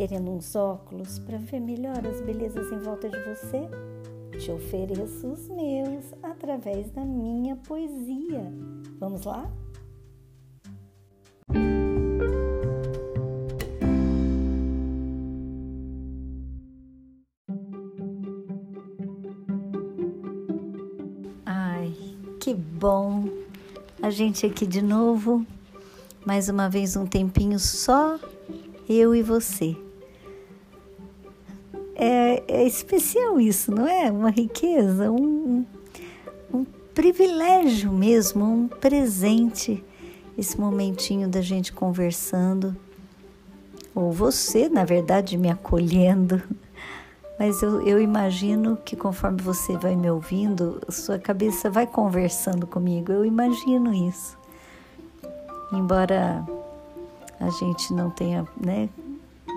querendo uns óculos para ver melhor as belezas em volta de você? Te ofereço os meus através da minha poesia. Vamos lá? Ai, que bom a gente aqui de novo. Mais uma vez um tempinho só eu e você. É, é especial isso, não é? Uma riqueza, um, um privilégio mesmo, um presente, esse momentinho da gente conversando, ou você, na verdade, me acolhendo. Mas eu, eu imagino que conforme você vai me ouvindo, sua cabeça vai conversando comigo. Eu imagino isso. Embora a gente não tenha, né,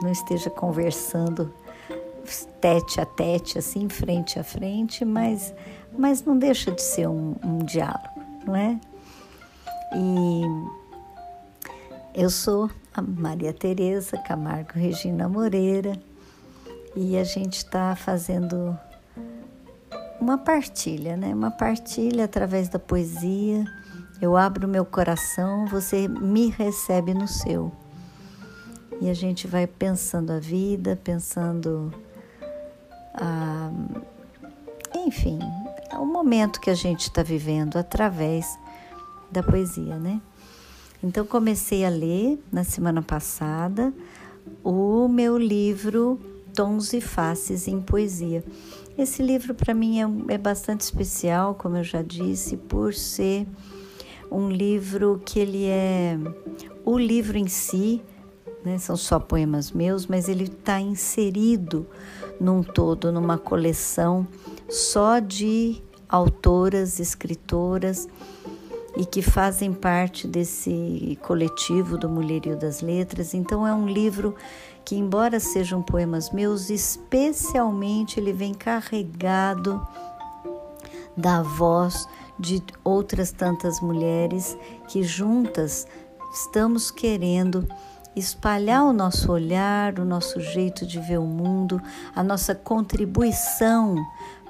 não esteja conversando tete a tete, assim, frente a frente, mas, mas não deixa de ser um, um diálogo, não é? E eu sou a Maria Tereza Camargo Regina Moreira e a gente está fazendo uma partilha, né? Uma partilha através da poesia. Eu abro meu coração, você me recebe no seu. E a gente vai pensando a vida, pensando ah, enfim, é o momento que a gente está vivendo através da poesia, né? Então comecei a ler na semana passada o meu livro Tons e Faces em Poesia. Esse livro para mim é, é bastante especial, como eu já disse, por ser um livro que ele é o livro em si, né, são só poemas meus, mas ele está inserido num todo, numa coleção só de autoras, escritoras e que fazem parte desse coletivo do Mulherio das Letras. Então é um livro que, embora sejam poemas meus, especialmente ele vem carregado da voz de outras tantas mulheres que juntas estamos querendo espalhar o nosso olhar, o nosso jeito de ver o mundo, a nossa contribuição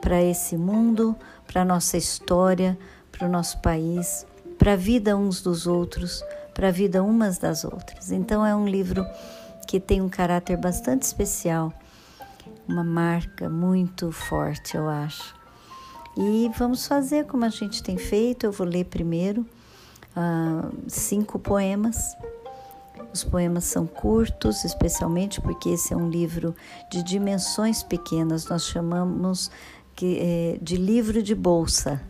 para esse mundo, para a nossa história, para o nosso país, para a vida uns dos outros, para a vida umas das outras. Então é um livro que tem um caráter bastante especial, uma marca muito forte, eu acho. E vamos fazer como a gente tem feito. Eu vou ler primeiro uh, cinco poemas os poemas são curtos, especialmente porque esse é um livro de dimensões pequenas, nós chamamos é, de livro de bolsa.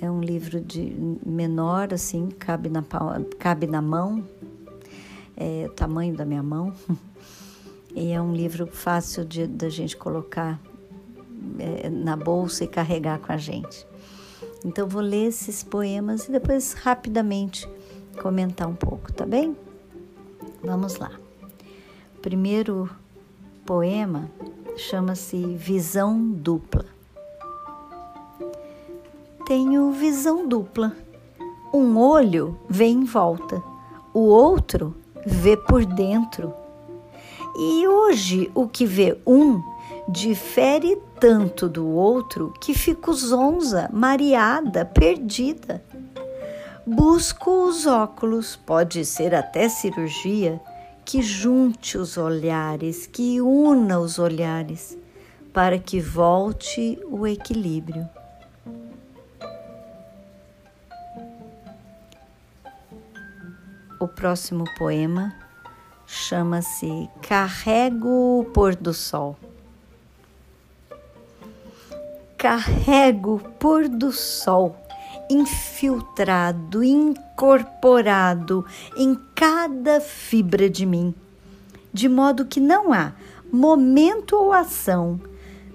É um livro de menor, assim, cabe na, cabe na mão, é o tamanho da minha mão. E é um livro fácil de da gente colocar é, na bolsa e carregar com a gente. Então vou ler esses poemas e depois rapidamente comentar um pouco, tá bem? Vamos lá. O primeiro poema chama-se Visão Dupla. Tenho visão dupla. Um olho vê em volta, o outro vê por dentro. E hoje o que vê um difere tanto do outro que fico zonza, mareada, perdida. Busco os óculos, pode ser até cirurgia, que junte os olhares, que una os olhares, para que volte o equilíbrio. O próximo poema chama-se Carrego o Pôr do Sol. Carrego o pôr do sol infiltrado, incorporado em cada fibra de mim, de modo que não há momento ou ação,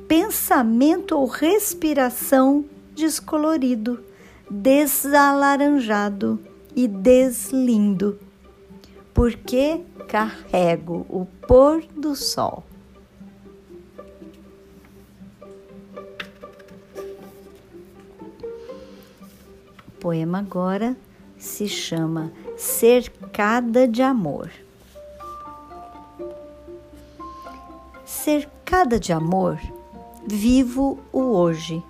pensamento ou respiração descolorido, desalaranjado e deslindo, porque carrego o pôr do sol. Poema agora se chama Cercada de Amor. cercada de amor, vivo o hoje,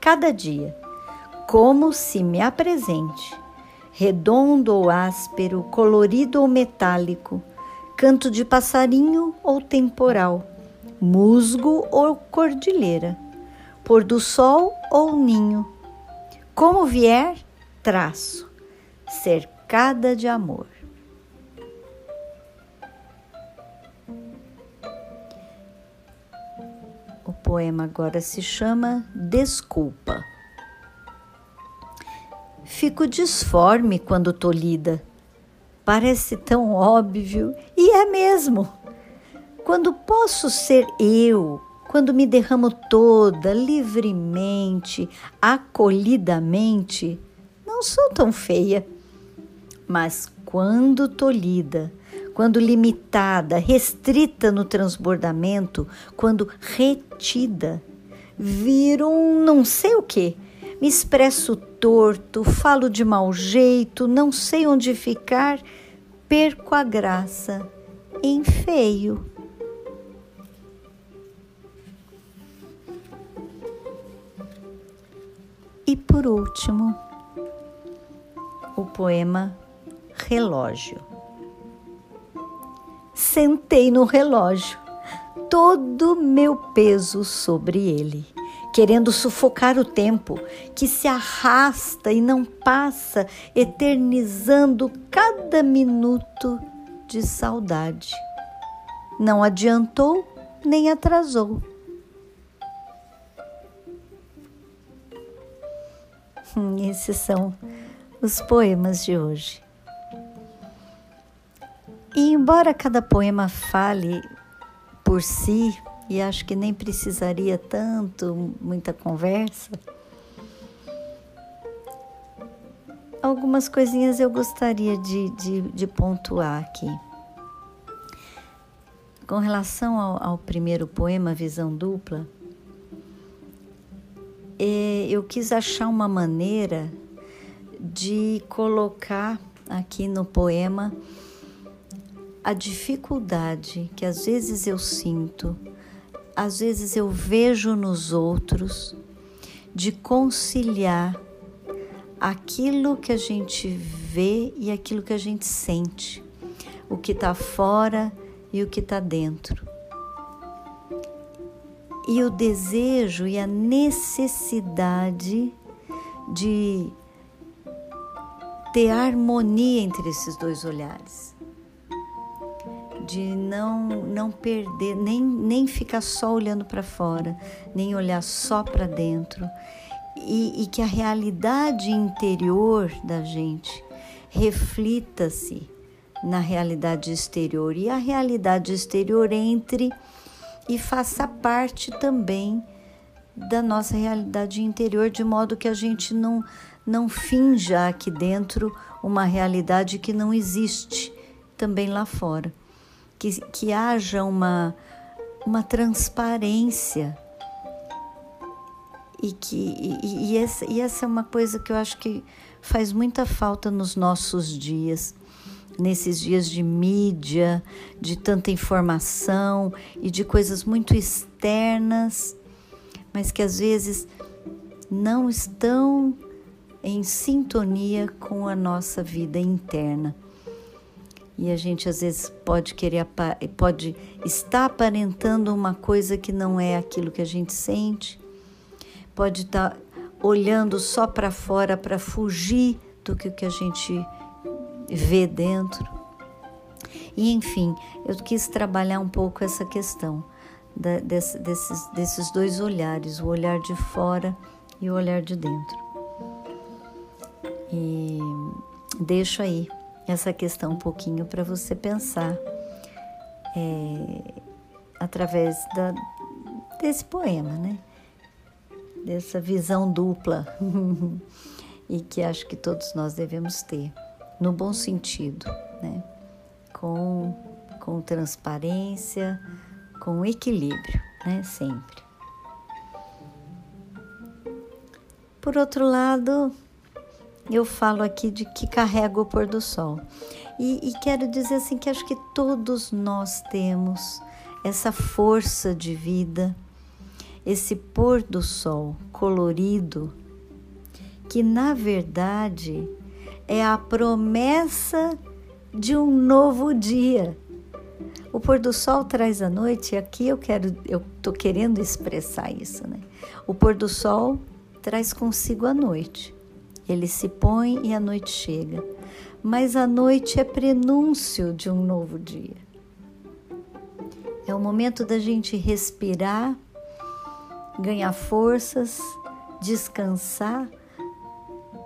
cada dia, como se me apresente, redondo ou áspero, colorido ou metálico, canto de passarinho ou temporal, musgo ou cordilheira, pôr do sol ou ninho. Como vier, traço, cercada de amor. O poema agora se chama Desculpa. Fico disforme quando tolhida. Parece tão óbvio e é mesmo. Quando posso ser eu, quando me derramo toda, livremente, acolhidamente, não sou tão feia. Mas quando tolhida, quando limitada, restrita no transbordamento, quando retida, viro um não sei o que. Me expresso torto, falo de mau jeito, não sei onde ficar, perco a graça em feio. E por último, o poema Relógio. Sentei no relógio, todo meu peso sobre ele, querendo sufocar o tempo que se arrasta e não passa, eternizando cada minuto de saudade. Não adiantou nem atrasou Hum, esses são os poemas de hoje. E embora cada poema fale por si, e acho que nem precisaria tanto, muita conversa, algumas coisinhas eu gostaria de, de, de pontuar aqui. Com relação ao, ao primeiro poema, Visão Dupla, é, eu quis achar uma maneira de colocar aqui no poema a dificuldade que às vezes eu sinto, às vezes eu vejo nos outros, de conciliar aquilo que a gente vê e aquilo que a gente sente, o que está fora e o que está dentro. E o desejo e a necessidade de ter harmonia entre esses dois olhares. De não, não perder, nem, nem ficar só olhando para fora, nem olhar só para dentro. E, e que a realidade interior da gente reflita-se na realidade exterior e a realidade exterior entre e faça parte também da nossa realidade interior, de modo que a gente não, não finja aqui dentro uma realidade que não existe também lá fora. Que, que haja uma, uma transparência. E, que, e, e, essa, e essa é uma coisa que eu acho que faz muita falta nos nossos dias nesses dias de mídia, de tanta informação e de coisas muito externas, mas que às vezes não estão em sintonia com a nossa vida interna. E a gente às vezes pode querer pode estar aparentando uma coisa que não é aquilo que a gente sente. Pode estar olhando só para fora para fugir do que, que a gente vê dentro. E enfim, eu quis trabalhar um pouco essa questão da, desse, desses, desses dois olhares, o olhar de fora e o olhar de dentro. E deixo aí essa questão um pouquinho para você pensar é, através da, desse poema, né? Dessa visão dupla e que acho que todos nós devemos ter no bom sentido, né? com, com transparência, com equilíbrio, né? sempre. Por outro lado, eu falo aqui de que carrego o pôr do sol. E, e, quero dizer assim que acho que todos nós temos essa força de vida, esse pôr do sol colorido, que na verdade é a promessa de um novo dia. O pôr do sol traz a noite, e aqui eu quero, eu tô querendo expressar isso, né? O pôr do sol traz consigo a noite. Ele se põe e a noite chega. Mas a noite é prenúncio de um novo dia. É o momento da gente respirar, ganhar forças, descansar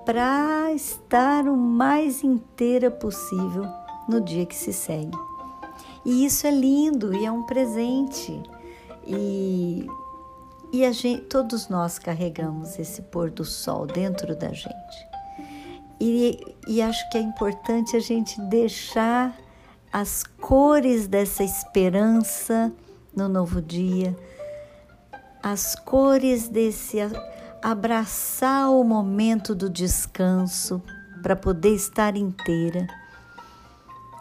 para estar o mais inteira possível no dia que se segue. E isso é lindo e é um presente. E, e gente, todos nós carregamos esse pôr do sol dentro da gente. E, e acho que é importante a gente deixar as cores dessa esperança no novo dia, as cores desse abraçar o momento do descanso para poder estar inteira.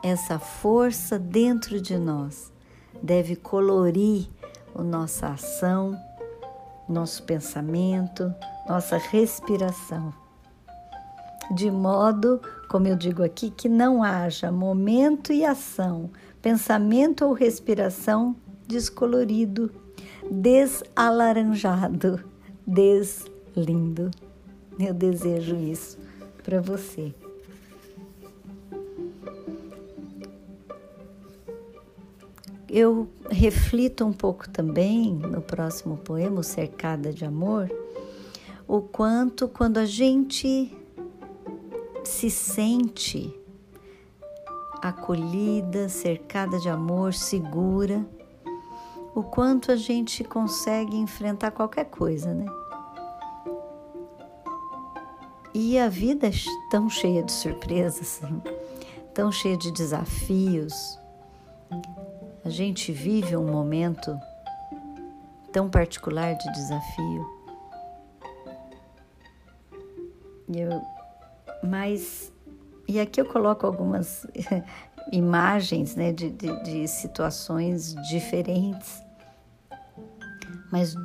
Essa força dentro de nós deve colorir a nossa ação, nosso pensamento, nossa respiração. De modo, como eu digo aqui, que não haja momento e ação, pensamento ou respiração descolorido, desalaranjado, des lindo. Eu desejo isso para você. Eu reflito um pouco também no próximo poema, Cercada de Amor, o quanto quando a gente se sente acolhida, cercada de amor, segura, o quanto a gente consegue enfrentar qualquer coisa, né? E a vida é tão cheia de surpresas, tão cheia de desafios. A gente vive um momento tão particular de desafio. Eu, mas, e aqui eu coloco algumas imagens né, de, de, de situações diferentes, mas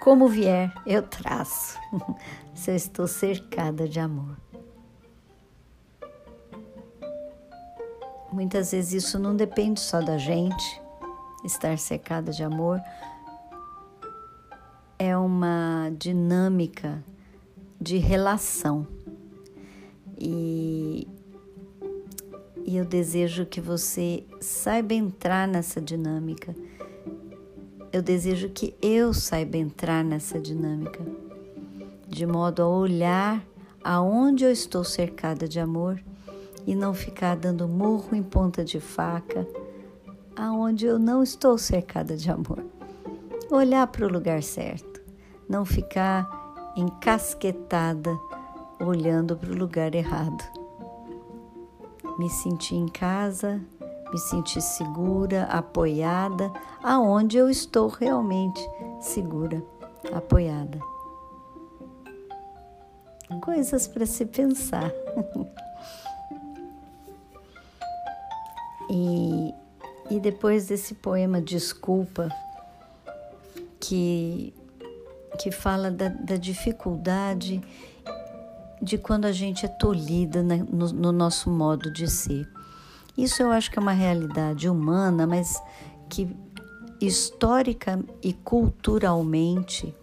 como vier, eu traço, se eu estou cercada de amor. Muitas vezes isso não depende só da gente, estar cercada de amor é uma dinâmica de relação. E, e eu desejo que você saiba entrar nessa dinâmica eu desejo que eu saiba entrar nessa dinâmica, de modo a olhar aonde eu estou cercada de amor e não ficar dando murro em ponta de faca aonde eu não estou cercada de amor. Olhar para o lugar certo, não ficar encasquetada olhando para o lugar errado. Me sentir em casa, me sentir segura, apoiada, aonde eu estou realmente segura, apoiada. Coisas para se pensar. e, e depois desse poema Desculpa, que, que fala da, da dificuldade de quando a gente é tolhida no, no nosso modo de ser. Isso eu acho que é uma realidade humana, mas que histórica e culturalmente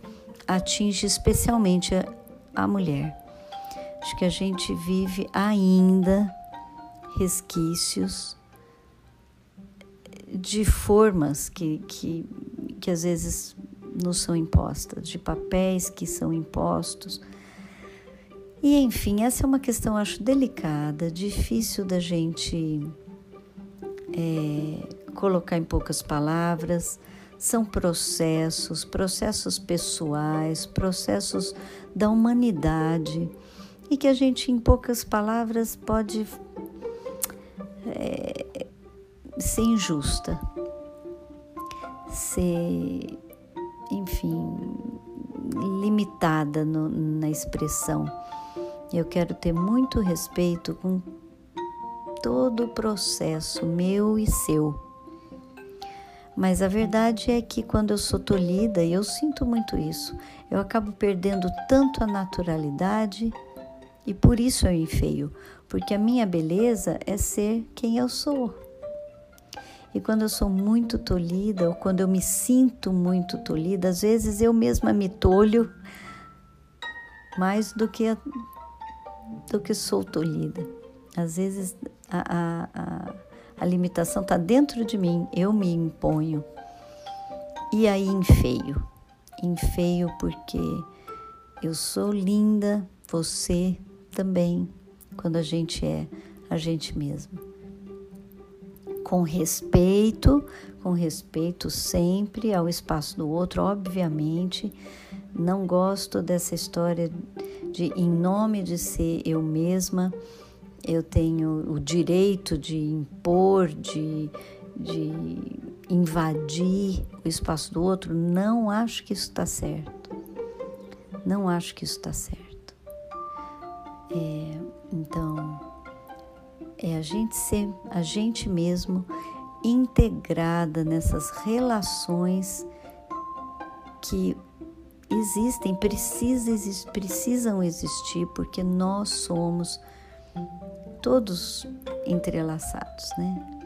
atinge especialmente a, a mulher. Acho que a gente vive ainda resquícios de formas que, que, que às vezes nos são impostas, de papéis que são impostos. E enfim, essa é uma questão, acho, delicada, difícil da gente é, colocar em poucas palavras, são processos, processos pessoais, processos da humanidade e que a gente, em poucas palavras, pode é, ser injusta, ser, enfim, limitada no, na expressão. Eu quero ter muito respeito com todo o processo meu e seu. Mas a verdade é que quando eu sou tolhida, e eu sinto muito isso, eu acabo perdendo tanto a naturalidade e por isso eu enfeio, porque a minha beleza é ser quem eu sou. E quando eu sou muito tolhida, ou quando eu me sinto muito tolhida, às vezes eu mesma me tolho mais do que, a, do que sou tolhida. Às vezes a, a, a limitação está dentro de mim, eu me imponho. E aí enfeio. Enfeio porque eu sou linda, você também, quando a gente é a gente mesma com respeito, com respeito sempre ao espaço do outro, obviamente. Não gosto dessa história de, em nome de ser eu mesma, eu tenho o direito de impor, de, de invadir o espaço do outro. Não acho que isso está certo. Não acho que isso está certo. É, então, é a gente ser a gente mesmo integrada nessas relações que existem, precisa, precisam existir, porque nós somos todos entrelaçados, né?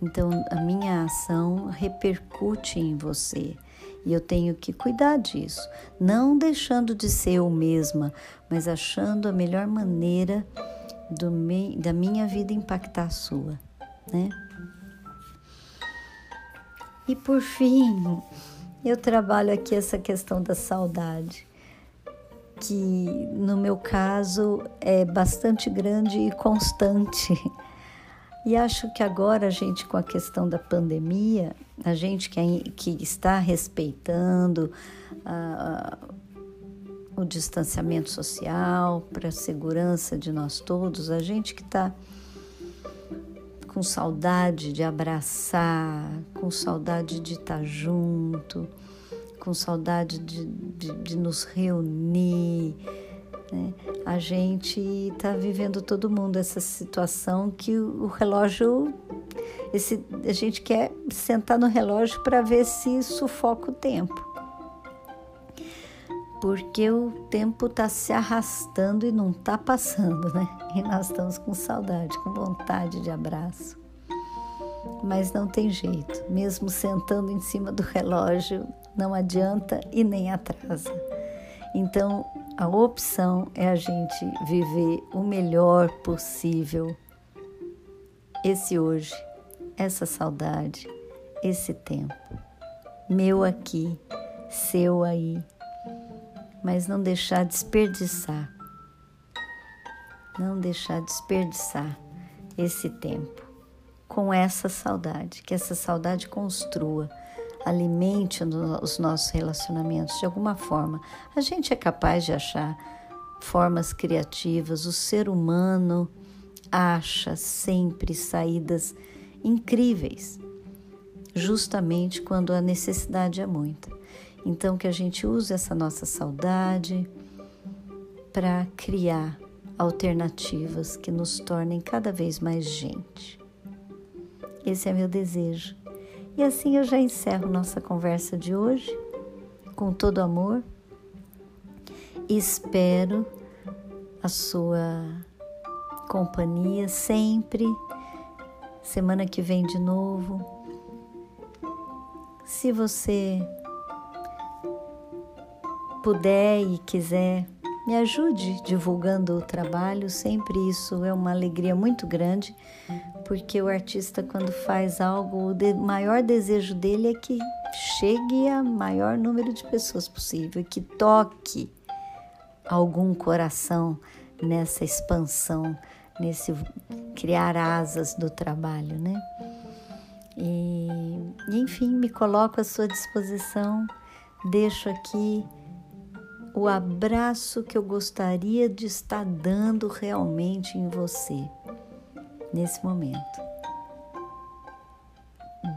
Então a minha ação repercute em você e eu tenho que cuidar disso, não deixando de ser eu mesma, mas achando a melhor maneira do da minha vida impactar a sua, né? E por fim, eu trabalho aqui essa questão da saudade, que no meu caso é bastante grande e constante. E acho que agora a gente, com a questão da pandemia, a gente que, que está respeitando uh, o distanciamento social, para a segurança de nós todos, a gente que está com saudade de abraçar, com saudade de estar tá junto, com saudade de, de, de nos reunir. Né? A gente está vivendo todo mundo essa situação que o, relógio, esse, a gente quer sentar no relógio para ver se sufoca o tempo porque o tempo está se arrastando e não está passando, né? E nós estamos com saudade, com vontade de abraço. Mas não tem jeito, mesmo sentando em cima do relógio, não adianta e nem atrasa. Então, a opção é a gente viver o melhor possível esse hoje, essa saudade, esse tempo. Meu aqui, seu aí mas não deixar desperdiçar. Não deixar desperdiçar esse tempo com essa saudade, que essa saudade construa, alimente os nossos relacionamentos de alguma forma. A gente é capaz de achar formas criativas, o ser humano acha sempre saídas incríveis, justamente quando a necessidade é muita. Então, que a gente use essa nossa saudade para criar alternativas que nos tornem cada vez mais gente. Esse é meu desejo. E assim eu já encerro nossa conversa de hoje com todo amor. Espero a sua companhia sempre. Semana que vem de novo. Se você puder e quiser, me ajude divulgando o trabalho. Sempre isso é uma alegria muito grande, porque o artista, quando faz algo, o maior desejo dele é que chegue a maior número de pessoas possível, que toque algum coração nessa expansão, nesse criar asas do trabalho, né? E, enfim, me coloco à sua disposição, deixo aqui o abraço que eu gostaria de estar dando realmente em você nesse momento.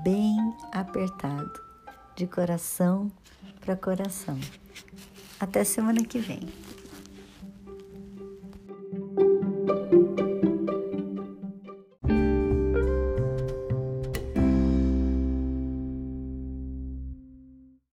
Bem apertado, de coração para coração. Até semana que vem.